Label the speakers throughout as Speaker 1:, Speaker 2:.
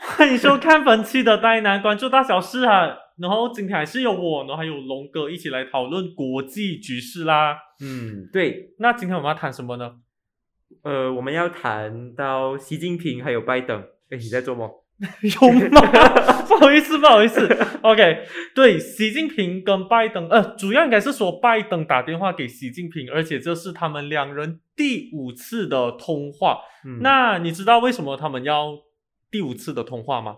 Speaker 1: 欢迎收看本期的呆男关注大小事啊！然后今天还是有我，然后还有龙哥一起来讨论国际局势啦。
Speaker 2: 嗯，对，
Speaker 1: 那今天我们要谈什么呢？
Speaker 2: 呃，我们要谈到习近平还有拜登。哎，你在做梦？
Speaker 1: 有吗？不好意思，不好意思。OK，对，习近平跟拜登，呃，主要应该是说拜登打电话给习近平，而且这是他们两人第五次的通话。那你知道为什么他们要第五次的通话吗？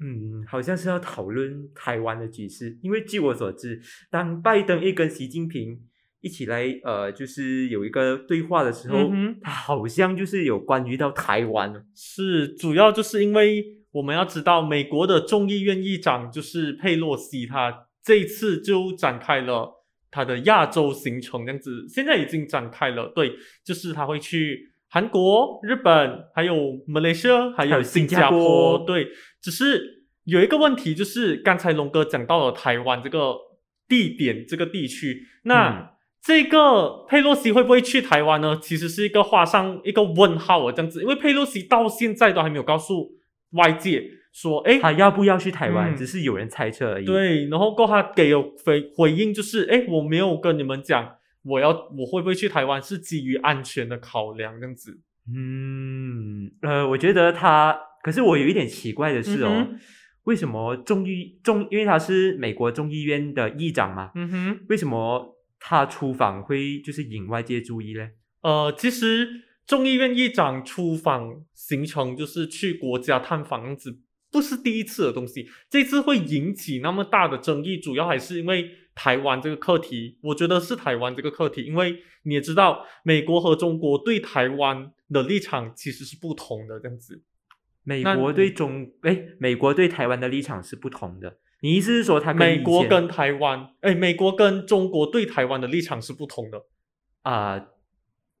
Speaker 2: 嗯，好像是要讨论台湾的局势，因为据我所知，当拜登一跟习近平一起来，呃，就是有一个对话的时候，他好像就是有关于到台湾，
Speaker 1: 是主要就是因为。我们要知道，美国的众议院议长就是佩洛西，他这一次就展开了他的亚洲行程，这样子现在已经展开了。对，就是他会去韩国、日本，还有马来西亚，还有新加坡。对，只是有一个问题，就是刚才龙哥讲到了台湾这个地点、这个地区，那这个佩洛西会不会去台湾呢？其实是一个画上一个问号啊，这样子，因为佩洛西到现在都还没有告诉。外界说，哎，
Speaker 2: 他要不要去台湾？只是有人猜测而已。
Speaker 1: 对，然后过他给有回回应，就是，哎，我没有跟你们讲，我要我会不会去台湾，是基于安全的考量这样子。
Speaker 2: 嗯，呃，我觉得他，可是我有一点奇怪的是哦，为什么众议众，因为他是美国众议院的议长嘛，嗯哼，为什么他出访会就是引外界注意呢？
Speaker 1: 呃，其实。众议院议长出访行程就是去国家探访，子不是第一次的东西。这次会引起那么大的争议，主要还是因为台湾这个课题。我觉得是台湾这个课题，因为你也知道，美国和中国对台湾的立场其实是不同的。这样子，
Speaker 2: 美国对中哎，美国对台湾的立场是不同的。你意思是说，他
Speaker 1: 美国跟台湾哎，美国跟中国对台湾的立场是不同的
Speaker 2: 啊？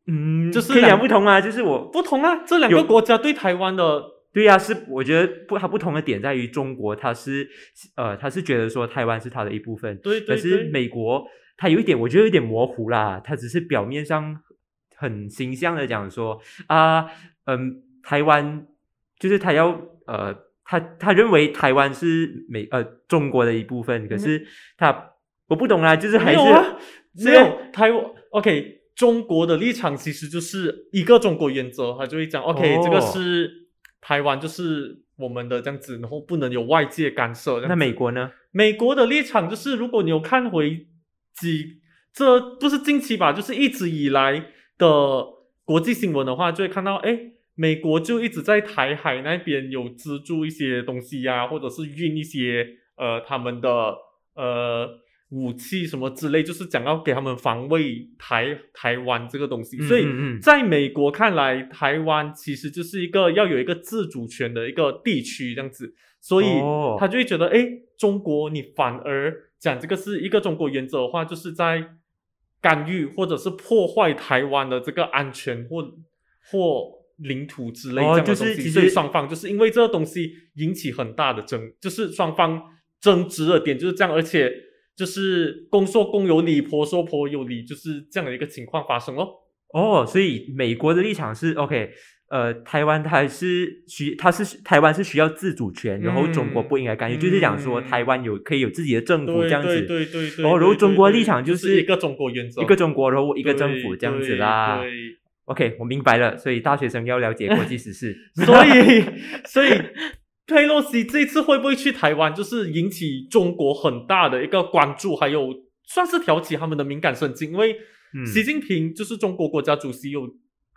Speaker 2: 嗯，
Speaker 1: 就是
Speaker 2: 两不同啊，就是我
Speaker 1: 不同啊，这两个国家对台湾的，
Speaker 2: 对呀，是我觉得不，它不同的点在于中国，它是呃，它是觉得说台湾是它的一部分，
Speaker 1: 对对
Speaker 2: 可是美国它有一点，我觉得有点模糊啦，它只是表面上很形象的讲说啊，嗯，台湾就是他要呃，他他认为台湾是美呃中国的一部分，可是他我不懂啦，就是还是
Speaker 1: 没有台湾，OK。中国的立场其实就是一个中国原则，他就会讲，OK，这个是台湾，就是我们的这样子，然后不能有外界干涉。
Speaker 2: 那美国呢？
Speaker 1: 美国的立场就是，如果你有看回几，这不是近期吧，就是一直以来的国际新闻的话，就会看到，哎，美国就一直在台海那边有资助一些东西呀，或者是运一些呃他们的呃。武器什么之类，就是讲要给他们防卫台台湾这个东西，所以在美国看来，台湾其实就是一个要有一个自主权的一个地区这样子，所以他就会觉得，哎，中国你反而讲这个是一个中国原则的话，就是在干预或者是破坏台湾的这个安全或或领土之类这样的东西，所以双方就是因为这个东西引起很大的争，就是双方争执的点就是这样，而且。就是公说公有理，婆说婆有理，就是这样的一个情况发生哦。
Speaker 2: 哦，所以美国的立场是 OK，呃，台湾它是需，它是台湾是需要自主权，然后中国不应该干预，就是讲说台湾有可以有自己的政府这样子。
Speaker 1: 对对对对。
Speaker 2: 然后中国立场就
Speaker 1: 是一个中国原则，
Speaker 2: 一个中国，然后一个政府这样子啦。对 OK，我明白了。所以大学生要了解国际时事。
Speaker 1: 所以，所以。佩洛西这次会不会去台湾，就是引起中国很大的一个关注，还有算是挑起他们的敏感神经。因为习近平就是中国国家主席，有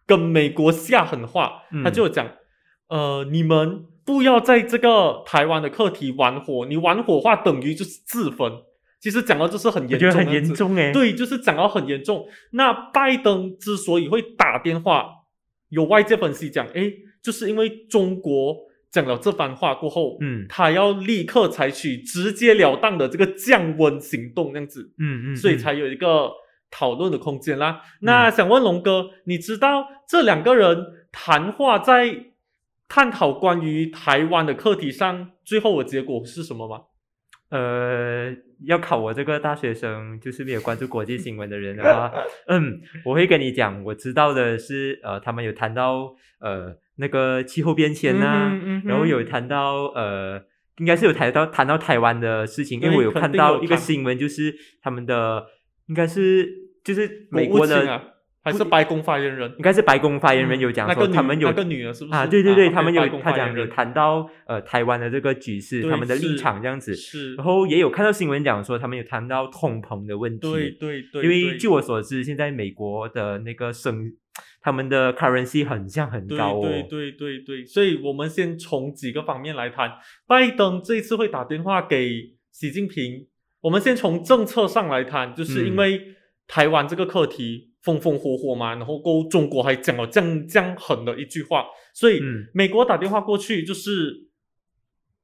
Speaker 1: 跟美国下狠话，他就讲：呃，你们不要在这个台湾的课题玩火，你玩火话等于就是自焚。其实讲到就是很严重，
Speaker 2: 很严重哎，
Speaker 1: 对，就是讲到很严重。那拜登之所以会打电话，有外界分析讲，哎，就是因为中国。讲了这番话过后，嗯，他要立刻采取直截了当的这个降温行动，这样子，嗯嗯，所以才有一个讨论的空间啦。那想问龙哥，你知道这两个人谈话在探讨关于台湾的课题上，最后的结果是什么吗？
Speaker 2: 呃，要考我这个大学生，就是没有关注国际新闻的人的话，嗯，我会跟你讲，我知道的是，呃，他们有谈到呃那个气候变迁呐、
Speaker 1: 嗯嗯
Speaker 2: 然后有谈到呃，应该是有谈到谈到台湾的事情，因为我有看到一个新闻，就是他们的应该是就是美
Speaker 1: 国
Speaker 2: 的。
Speaker 1: 还是白宫发言人？
Speaker 2: 应该是白宫发言人有讲说，他们有
Speaker 1: 那个女儿是不是？
Speaker 2: 啊，对对对，他们有他讲有谈到呃台湾的这个局势，他们的立
Speaker 1: 是
Speaker 2: 场这样子，
Speaker 1: 是。
Speaker 2: 然，后也有看到新闻讲说他们有谈到通膨的问题，
Speaker 1: 对对对，
Speaker 2: 因为
Speaker 1: 对。
Speaker 2: 据我所知，现在美国的那个升，他们的 currency 很像很高哦，
Speaker 1: 对对对对，所以我们先从几个方面来谈。拜登这一次会打电话给习近平，我们先从政策上来谈，就是因
Speaker 2: 嗯
Speaker 1: 为台湾这个课题风风火火嘛，然后够中国还讲了这样这样狠的一句话，所以
Speaker 2: 嗯
Speaker 1: 美国打电话过去就是。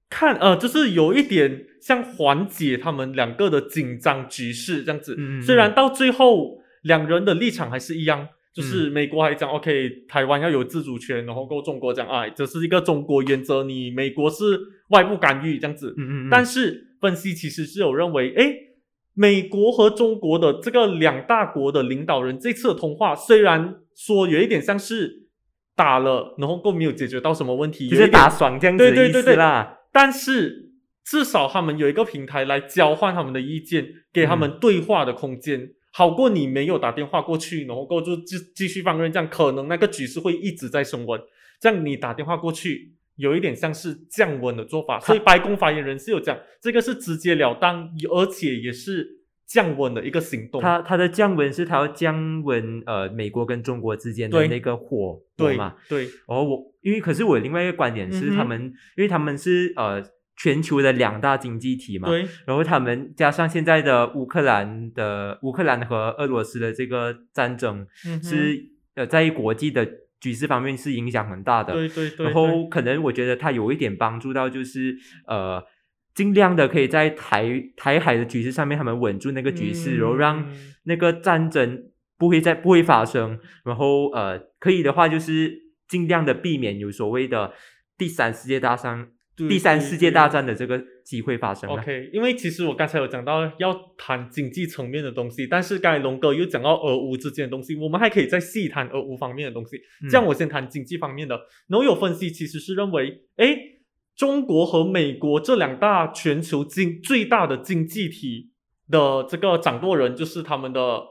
Speaker 1: 看，呃，就是有一点像缓解他们两个的紧张局势这样子。虽然到最后两人的立场还是一样，
Speaker 2: 嗯
Speaker 1: 就是美国还讲 OK，台湾要有自主权，然后够中国讲啊，这是一个中国原则，你美国是外部干预这样子。
Speaker 2: 嗯嗯嗯，
Speaker 1: 但是分析其实是有认为，诶，美国和中国的这个两大国的领导人这次的通话，虽然说有一点像是打了，然后够没有解决到什么问题，
Speaker 2: 就是打爽这样子的意
Speaker 1: 对对对。对
Speaker 2: 思啦，
Speaker 1: 但是至少他们有一个平台来交换他们的意见，给他们对话的空间，好过你没有打电话过去，然后够就继继续放任，这样可能那个局势会一直在升温。这样你打电话过去，有一点像是降温的做法，所以白宫发言人是有讲，这个是直截了当，而且也是降温的一个行动。
Speaker 2: 他他的降温是他要降温呃美国跟中国之间的那个火火
Speaker 1: 对
Speaker 2: 嘛，
Speaker 1: 对。
Speaker 2: 哦，我因为可是我另外一个观点是，他们因为他们是呃全球的两大经济体嘛，
Speaker 1: 对。
Speaker 2: 然后他们加上现在的乌克兰的乌克兰和俄罗斯的这个战争
Speaker 1: 嗯
Speaker 2: 是、呃在国际的局势方面是影响很大的，
Speaker 1: 对对对，
Speaker 2: 然后可能我觉得它有一点帮助到，就是呃尽量的可以在台台海的局势上面，他们稳住那个局势，然后让
Speaker 1: 嗯。
Speaker 2: 那个战争不会再不会发生，然后呃可以的话就是尽量的避免有所谓的第三世界大战、
Speaker 1: 对
Speaker 2: 第三
Speaker 1: 对
Speaker 2: 世界大战的这个机会发生了。
Speaker 1: OK，因为其实我刚才有讲到要谈经济层面的东西，但是刚才龙哥又讲到俄乌之间的东西，我们还可以再细谈俄乌方面的东西。
Speaker 2: 嗯
Speaker 1: 这样我先谈经济方面的，然后有分析其实是认为，诶，中国和美国这两大全球经最大的经济体的这个掌舵人，就是他们的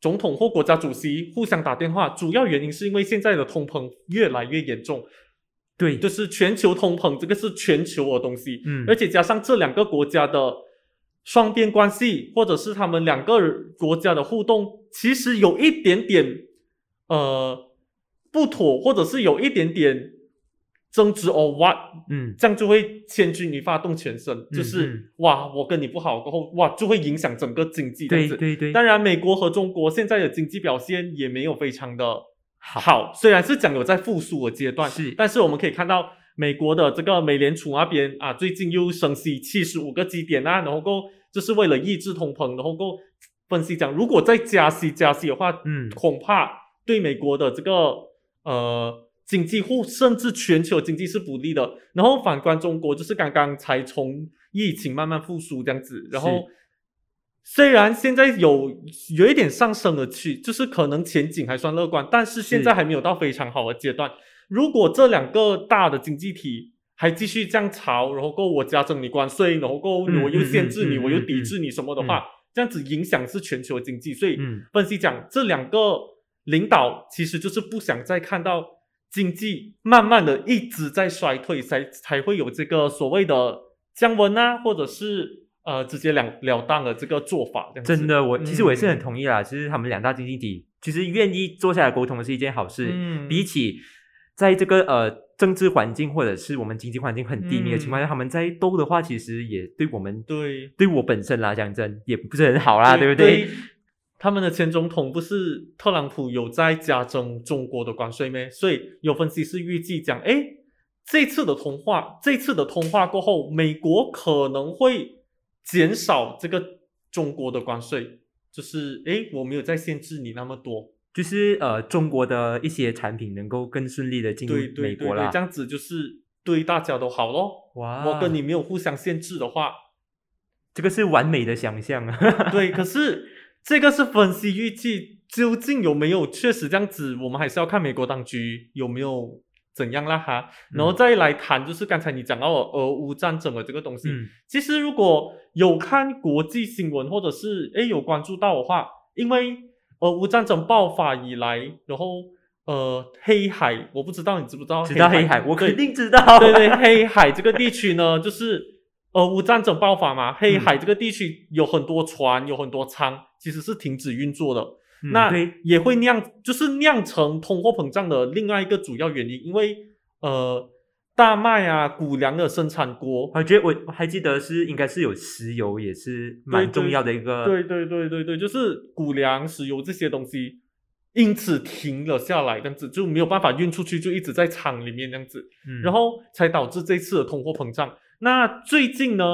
Speaker 1: 总统或国家主席互相打电话，主要原因是因为现在的通膨越来越严重，
Speaker 2: 对，
Speaker 1: 就是全球通膨，这个是全球的东西。
Speaker 2: 嗯。
Speaker 1: 而且加上这两个国家的双边关系，或者是他们两个国家的互动，其实有一点点呃不妥，或者是有一点点争执 or what，
Speaker 2: 嗯。
Speaker 1: 这样就会千钧一发动全身，就是、
Speaker 2: 嗯。
Speaker 1: 哇，我跟你不好过后，哇，就会影响整个经济。
Speaker 2: 对对对，
Speaker 1: 当然，美国和中国现在的经济表现也没有非常的
Speaker 2: 好。
Speaker 1: 好，虽然是讲有在复苏的阶段，
Speaker 2: 是。
Speaker 1: 但是我们可以看到美国的这个美联储那边啊，最近又升息七十五个基点啊，然后够就是为了抑制通膨，然后够分析讲，如果再加息加息的话，
Speaker 2: 嗯。
Speaker 1: 恐怕对美国的这个呃经济或甚至全球经济是不利的。然后反观中国，就是刚刚才从疫情慢慢复苏这样子，然后虽然现在有有一点上升的去，就是可能前景还算乐观，但是现在还没有到非常好的阶段。如果这两个大的经济体还继续这样吵，然后够我加征你关税，然后够
Speaker 2: 嗯
Speaker 1: 我又限制你，
Speaker 2: 嗯嗯嗯
Speaker 1: 我又抵制你什么的话，这样子影响是全球经济。所以
Speaker 2: 嗯
Speaker 1: 分析讲，这两个领导其实就是不想再看到经济慢慢的一直在衰退，才才会有这个所谓的降温啊，或者是呃直截了了当的这个做法。
Speaker 2: 真的，我其实我也是很
Speaker 1: 嗯
Speaker 2: 同意啦。其实他们两大经济体其实愿意坐下来沟通是一件好事，
Speaker 1: 嗯
Speaker 2: 比起在这个呃政治环境或者是我们经济环境很低迷的情况下，
Speaker 1: 嗯
Speaker 2: 他们在斗的话，其实也对我们
Speaker 1: 对
Speaker 2: 对我本身啦讲真也不是很好啦，对不对？？
Speaker 1: 他们的前总统不是特朗普有在加征中国的关税咩？所以有分析师预计讲，哎，这次的通话，这次的通话过后，美国可能会减少这个中国的关税，就是哎，我没有再限制你那么多，
Speaker 2: 就是呃中国的一些产品能够更顺利的进入
Speaker 1: 对对对对，
Speaker 2: 美国啦
Speaker 1: 这。样子就是对大家都好咯。
Speaker 2: 哇，
Speaker 1: 我跟你没有互相限制的话，
Speaker 2: 这个是完美的想象啊。
Speaker 1: 对，可是这个是分析预计，究竟有没有确实这样子，我们还是要看美国当局有没有怎样啦哈。然后再来谈，就是刚才你讲到的俄乌战争的这个东西。
Speaker 2: 嗯
Speaker 1: 其实如果有看国际新闻，或者是诶有关注到的话，因为俄乌战争爆发以来，然后呃黑海，我不知道你知不知道？
Speaker 2: 知道黑海，我肯定知道。
Speaker 1: 对对，黑海这个地区呢，就是俄乌战争爆发嘛，黑
Speaker 2: 嗯
Speaker 1: 海这个地区有很多船，有很多仓，其实是停止运作的。
Speaker 2: 嗯
Speaker 1: 那，也会酿，就是酿成通货膨胀的另外一个主要原因，因为呃，大麦啊、谷粮的生产国，
Speaker 2: 我觉得我我还记得是应该是有石油，也是蛮重要的一个。
Speaker 1: 对对对对对，就是谷粮、石油这些东西，因此停了下来，这样子就没有办法运出去，就一直在厂里面这样子。
Speaker 2: 嗯，
Speaker 1: 然后才导致这次的通货膨胀。那最近呢，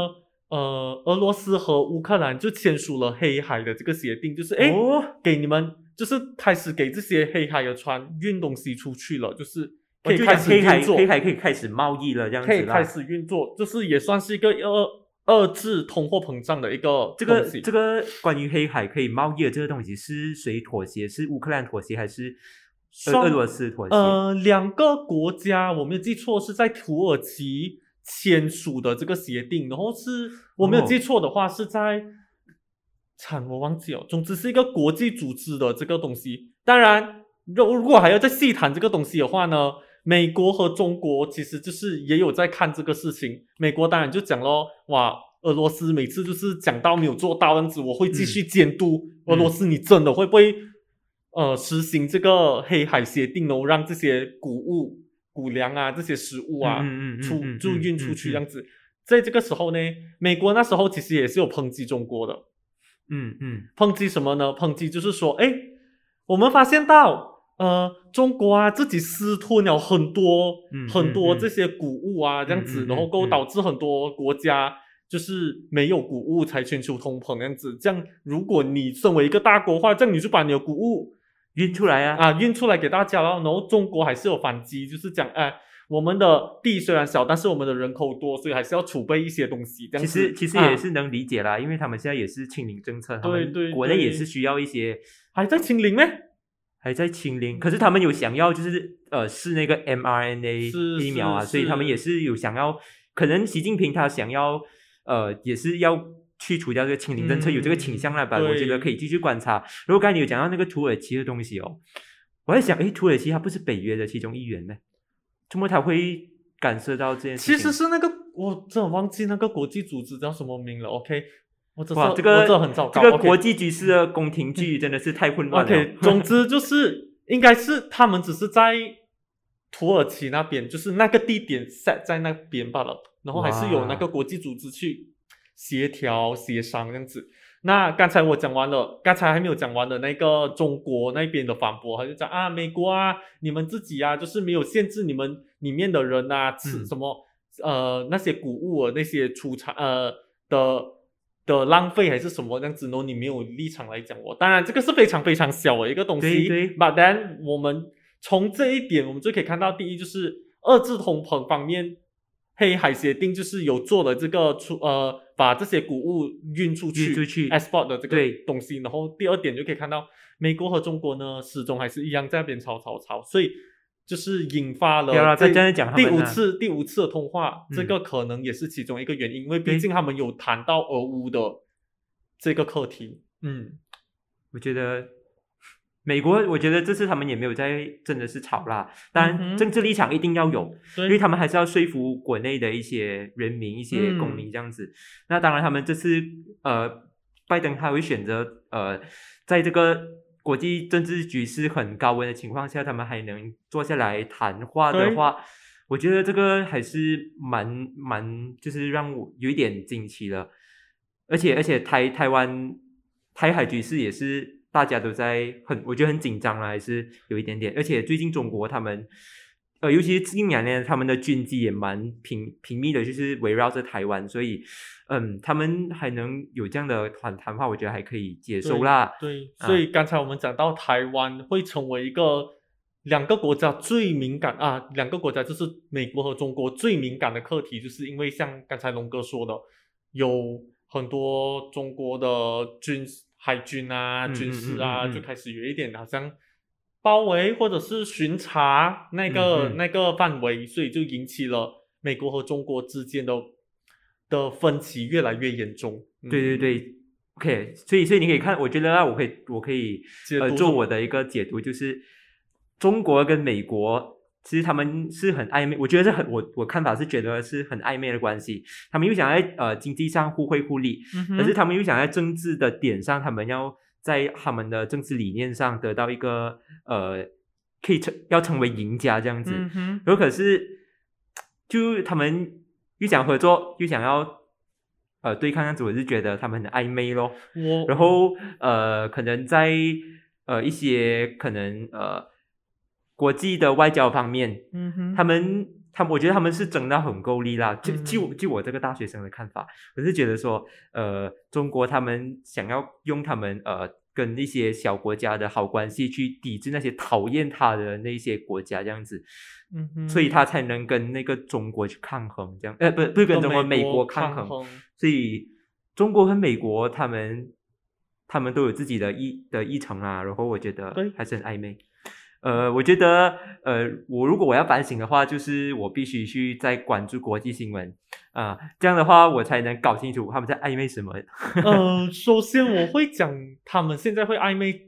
Speaker 1: 呃，俄罗斯和乌克兰就签署了黑海的这个协定，就是哎，
Speaker 2: 哦，
Speaker 1: 给你们就是开始给这些黑海的船运东西出去了，就是可以开始
Speaker 2: 讲黑海
Speaker 1: 运作，
Speaker 2: 黑海可以开始贸易了，这样子啦
Speaker 1: 可以开始运作，就是也算是一个遏遏制通货膨胀的一个
Speaker 2: 这个这个关于黑海可以贸易的这个东西是谁妥协？是乌克兰妥协还是俄罗斯妥协？
Speaker 1: 呃，两个国家，我没有记错，是在土耳其签署的这个协定，然后是我没有记错的话，是在，惨我忘记了，总之是一个国际组织的这个东西。当然，如如果还要再细谈这个东西的话呢，美国和中国其实就是也有在看这个事情。美国当然就讲咯，哇，俄罗斯每次就是讲到没有做到样子，我会继续监督、俄罗斯，你真的会不会呃实行这个黑海协定哦，让这些谷物、谷粮啊这些食物啊、
Speaker 2: 嗯嗯嗯
Speaker 1: 出
Speaker 2: 嗯
Speaker 1: 就运出去这样子。在这个时候呢，美国那时候其实也是有抨击中国的，
Speaker 2: 嗯嗯
Speaker 1: 抨击什么呢？抨击就是说，哎，我们发现到，呃，中国啊自己私吞了很多、
Speaker 2: 嗯
Speaker 1: 很多这些谷物啊，这样子，然后够
Speaker 2: 嗯
Speaker 1: 导致很多国家就是没有谷物才全球通膨这样子。这样，如果你身为一个大国的话，这样你就把你的谷物
Speaker 2: 运出来啊！
Speaker 1: 啊运出来给大家了，然后中国还是有反击，就是讲，哎。我们的地虽然小，但是我们的人口多，所以还是要储备一些东西。这样
Speaker 2: 其实其实
Speaker 1: 啊
Speaker 2: 也是能理解啦，因为他们现在也是清零政策，他们
Speaker 1: 对对
Speaker 2: 国内也是需要一些
Speaker 1: 还在清零呢。
Speaker 2: 还在清零，可是他们有想要就是呃试那个 mRNA
Speaker 1: 是
Speaker 2: 疫苗啊，所以他们也是有想要，可能习近平他想要呃也是要去除掉这个清零政策，有这个倾向了吧？我觉得可以继续观察。如果刚才你有讲到那个土耳其的东西哦，我在想，诶，土耳其它不是北约的其中一员呢？怎么他会感受到这件事
Speaker 1: 其？实是那个，我真的忘记那个国际组织叫什么名了。OK，我只是
Speaker 2: 哇，这个
Speaker 1: 这很糟糕。
Speaker 2: 这个国际局势的宫廷剧真的是太混乱了。
Speaker 1: OK，总之就是应该是他们只是在土耳其那边，就是那个地点 set 在那边罢了，然后还是有那个国际组织去协调协商这样子。那刚才我讲完了，刚才还没有讲完的那个中国那边的反驳，他就讲啊，美国啊，你们自己啊，就是没有限制你们里面的人啊，吃
Speaker 2: 嗯
Speaker 1: 什么、呃那些谷物啊，那些出产呃的的浪费还是什么这样子，呢你没有立场来讲我。当然，这个是非常非常小的一个东西。
Speaker 2: 对对
Speaker 1: But then 我们从这一点，我们就可以看到，第一就是二制通膨方面，黑海协定就是有做了这个出呃把这些谷物运出去
Speaker 2: 运出去
Speaker 1: export 的这个东西。然后第二点就可以看到，美国和中国呢始终还是一样在那边吵吵吵，所以就是引发了第五次第五次的通话，
Speaker 2: 嗯
Speaker 1: 这个可能也是其中一个原因，因为毕竟他们有谈到俄乌的这个课题。嗯，
Speaker 2: 我觉得美国，我觉得这次他们也没有在真的是吵啦。当然，政治立场一定要有，因为，他们还是要说服国内的一些人民、一些公
Speaker 1: 嗯
Speaker 2: 民这样子。那当然，他们这次呃，拜登他会选择呃，在这个国际政治局势很高温的情况下，他们还能坐下来谈话的话，我觉得这个还是蛮蛮，就是让我有一点惊奇了。而且而且台台湾台海局势也是大家都在很，我觉得很紧张啦，还是有一点点。而且最近中国他们，呃，尤其是近两年，他们的军机也蛮频频密的，就是围绕着台湾，所以，嗯，他们还能有这样的谈谈话，我觉得还可以接受啦。
Speaker 1: 对，
Speaker 2: 啊
Speaker 1: 所以刚才我们讲到台湾会成为一个两个国家最敏感啊，两个国家就是美国和中国最敏感的课题，就是因为像刚才龙哥说的，有很多中国的军海军啊、
Speaker 2: 嗯
Speaker 1: 军事啊，就开始有一点好像包围或者是巡查那个、那个范围，所以就引起了美国和中国之间的的分歧越来越严重。嗯。
Speaker 2: 对对，对，OK，所以所以你可以看，我觉得啊，我可以我可以呃做我的一个解读，就是中国跟美国其实他们是很暧昧，我觉得是很我我看法是觉得是很暧昧的关系，他们又想在呃经济上互惠互利，
Speaker 1: 嗯
Speaker 2: 可是他们又想在政治的点上，他们要在他们的政治理念上得到一个呃可以成要成为赢家这样子，
Speaker 1: 嗯，
Speaker 2: 然后可是就他们又想合作，又想要呃对抗，这样子我是觉得他们很暧昧咯。然后呃，可能在呃一些可能呃国际的外交方面，
Speaker 1: 嗯哼，
Speaker 2: 他们他们我觉得他们是争到很够力啦。就
Speaker 1: 嗯
Speaker 2: 就就我这个大学生的看法，我是觉得说呃中国他们想要用他们呃。跟一些小国家的好关系去抵制那些讨厌他的那些国家，这样子，
Speaker 1: 嗯哼，
Speaker 2: 所以他才能跟那个中国去抗衡，这样，呃，不，不是跟中国，美国抗衡，
Speaker 1: 衡，
Speaker 2: 所以中国和美国他们他们都有自己的议的议程啊，然后我觉得
Speaker 1: 对
Speaker 2: 还是很暧昧。呃，我觉得呃，我如果我要反省的话，就是我必须去再关注国际新闻啊、这样的话我才能搞清楚他们在暧昧什么。
Speaker 1: 呃，首先我会讲他们现在会暧昧，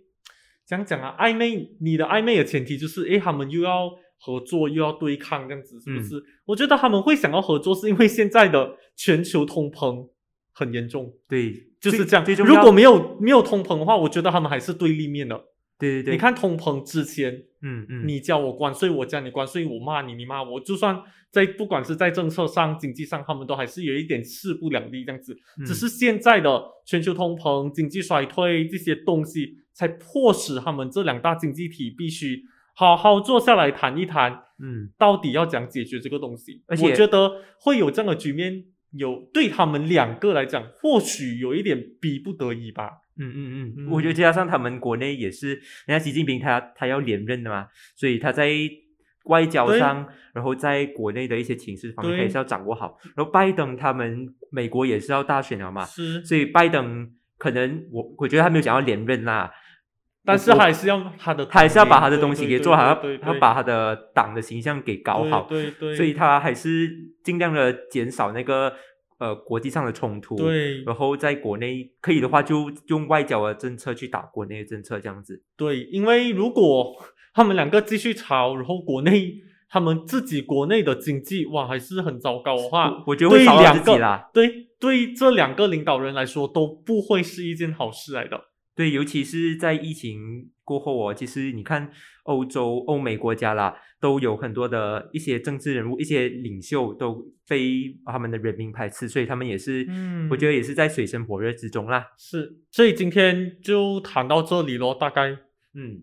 Speaker 1: 讲讲啊，暧昧你的暧昧的前提就是，诶，他们又要合作又要对抗这样子，是不
Speaker 2: 嗯
Speaker 1: 是？我觉得他们会想要合作，是因为现在的全球通膨很严重，
Speaker 2: 对，
Speaker 1: 就是这样如果没有没有通膨的话，我觉得他们还是对立面的。
Speaker 2: 对对对，
Speaker 1: 你，看通膨之前，
Speaker 2: 嗯嗯，
Speaker 1: 你叫我关税，我加你关税，我骂你，你骂我，就算在不管是在政策上、经济上，他们都还是有一点势不两立这样子。
Speaker 2: 嗯
Speaker 1: 只是现在的全球通膨、经济衰退这些东西，才迫使他们这两大经济体必须好好坐下来谈一谈，
Speaker 2: 嗯
Speaker 1: 到底要怎样解决这个东西。
Speaker 2: 而且
Speaker 1: 我觉得会有这样的局面，有对他们两个来讲，或许有一点逼不得已吧。
Speaker 2: 嗯嗯
Speaker 1: 嗯。
Speaker 2: 嗯，我觉得加上他们国内也是，人家习近平他他要连任的嘛，所以他在外交上，然后在国内的一些情势方面，
Speaker 1: 对。
Speaker 2: 他也是要掌握好。然后拜登他们美国也是要大选了嘛，
Speaker 1: 是，
Speaker 2: 所以拜登可能我我觉得他没有想要连任啦，
Speaker 1: 但是
Speaker 2: 我
Speaker 1: 还是要他的，
Speaker 2: 他还是要把他的东西给做好，要要把他的党的形象给搞好，
Speaker 1: 对对对，
Speaker 2: 所以他还是尽量的减少那个呃国际上的冲突。
Speaker 1: 对
Speaker 2: 然后在国内可以的话，就用外交的政策去打国内的政策，这样子。
Speaker 1: 对，因为如果他们两个继续吵，然后国内他们自己国内的经济哇还是很糟糕的话，
Speaker 2: 我我觉得会烧到
Speaker 1: 对两个
Speaker 2: 自己啦。
Speaker 1: 对对这两个领导人来说都不会是一件好事来的。
Speaker 2: 对，尤其是在疫情过后哦，其实你看欧洲、欧美国家啦，都有很多的一些政治人物、一些领袖都被他们的人民排斥，所以他们也是，
Speaker 1: 嗯
Speaker 2: 我觉得也是在水深火热之中啦。
Speaker 1: 是，所以今天就谈到这里咯，大概。
Speaker 2: 嗯，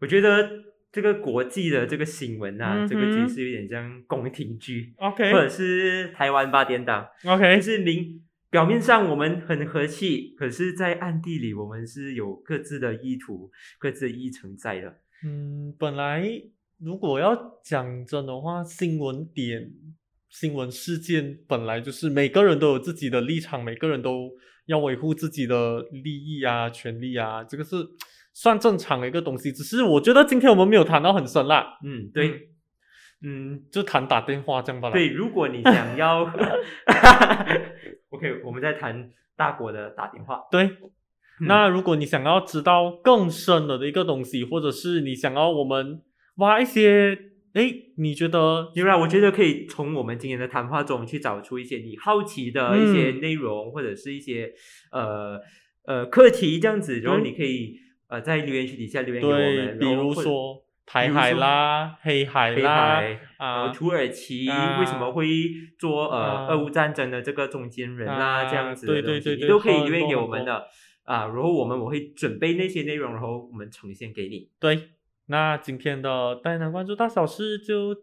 Speaker 2: 我觉得这个国际的这个新闻啊，这个其实有点像宫廷剧
Speaker 1: ，OK。
Speaker 2: 或者是台湾八点档
Speaker 1: ，OK。
Speaker 2: 是明表面上我们很和气，可是，在暗地里我们是有各自的意图、各自的意存在的。
Speaker 1: 嗯，本来如果要讲真的话，新闻点、新闻事件本来就是每个人都有自己的立场，每个人都要维护自己的利益啊、权利啊，这个是算正常的一个东西。只是我觉得今天我们没有谈到很深啦，
Speaker 2: 嗯，对，嗯，
Speaker 1: 就谈打电话这样吧啦。
Speaker 2: 对，如果你想要 ，OK，我们在谈大国的打电话。
Speaker 1: 对，
Speaker 2: 嗯。
Speaker 1: 那如果你想要知道更深的一个东西，或者是你想要我们挖一些，诶，你觉得
Speaker 2: 因为我觉得可以从我们今天的谈话中去找出一些你好奇的一些
Speaker 1: 嗯。
Speaker 2: 内容，或者是一些呃呃课题这样子，然后你可以呃在留言区底下留言给我
Speaker 1: 对，
Speaker 2: 们，
Speaker 1: 比如说台海啦、黑海
Speaker 2: 北
Speaker 1: 啦
Speaker 2: 海。
Speaker 1: 啊
Speaker 2: 后，土耳其
Speaker 1: 啊
Speaker 2: 为什么会做呃
Speaker 1: 啊
Speaker 2: 俄乌战争的这个中间人啦，
Speaker 1: 啊
Speaker 2: 这样子的
Speaker 1: 对对
Speaker 2: 东西
Speaker 1: 对对
Speaker 2: 你都可以
Speaker 1: 很
Speaker 2: 留言给我们的啊，然后我们我会准备那些内容，然后我们呈现给你。
Speaker 1: 对，那今天的带南关注大小事就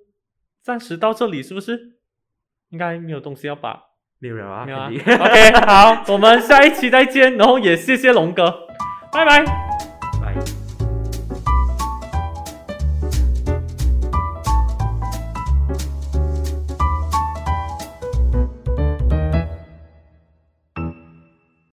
Speaker 1: 暂时到这里，是不是？应该没有东西要把，
Speaker 2: 没有了啊，
Speaker 1: 没有 OK，好，我们下一期再见，然后也谢谢龙哥，拜拜。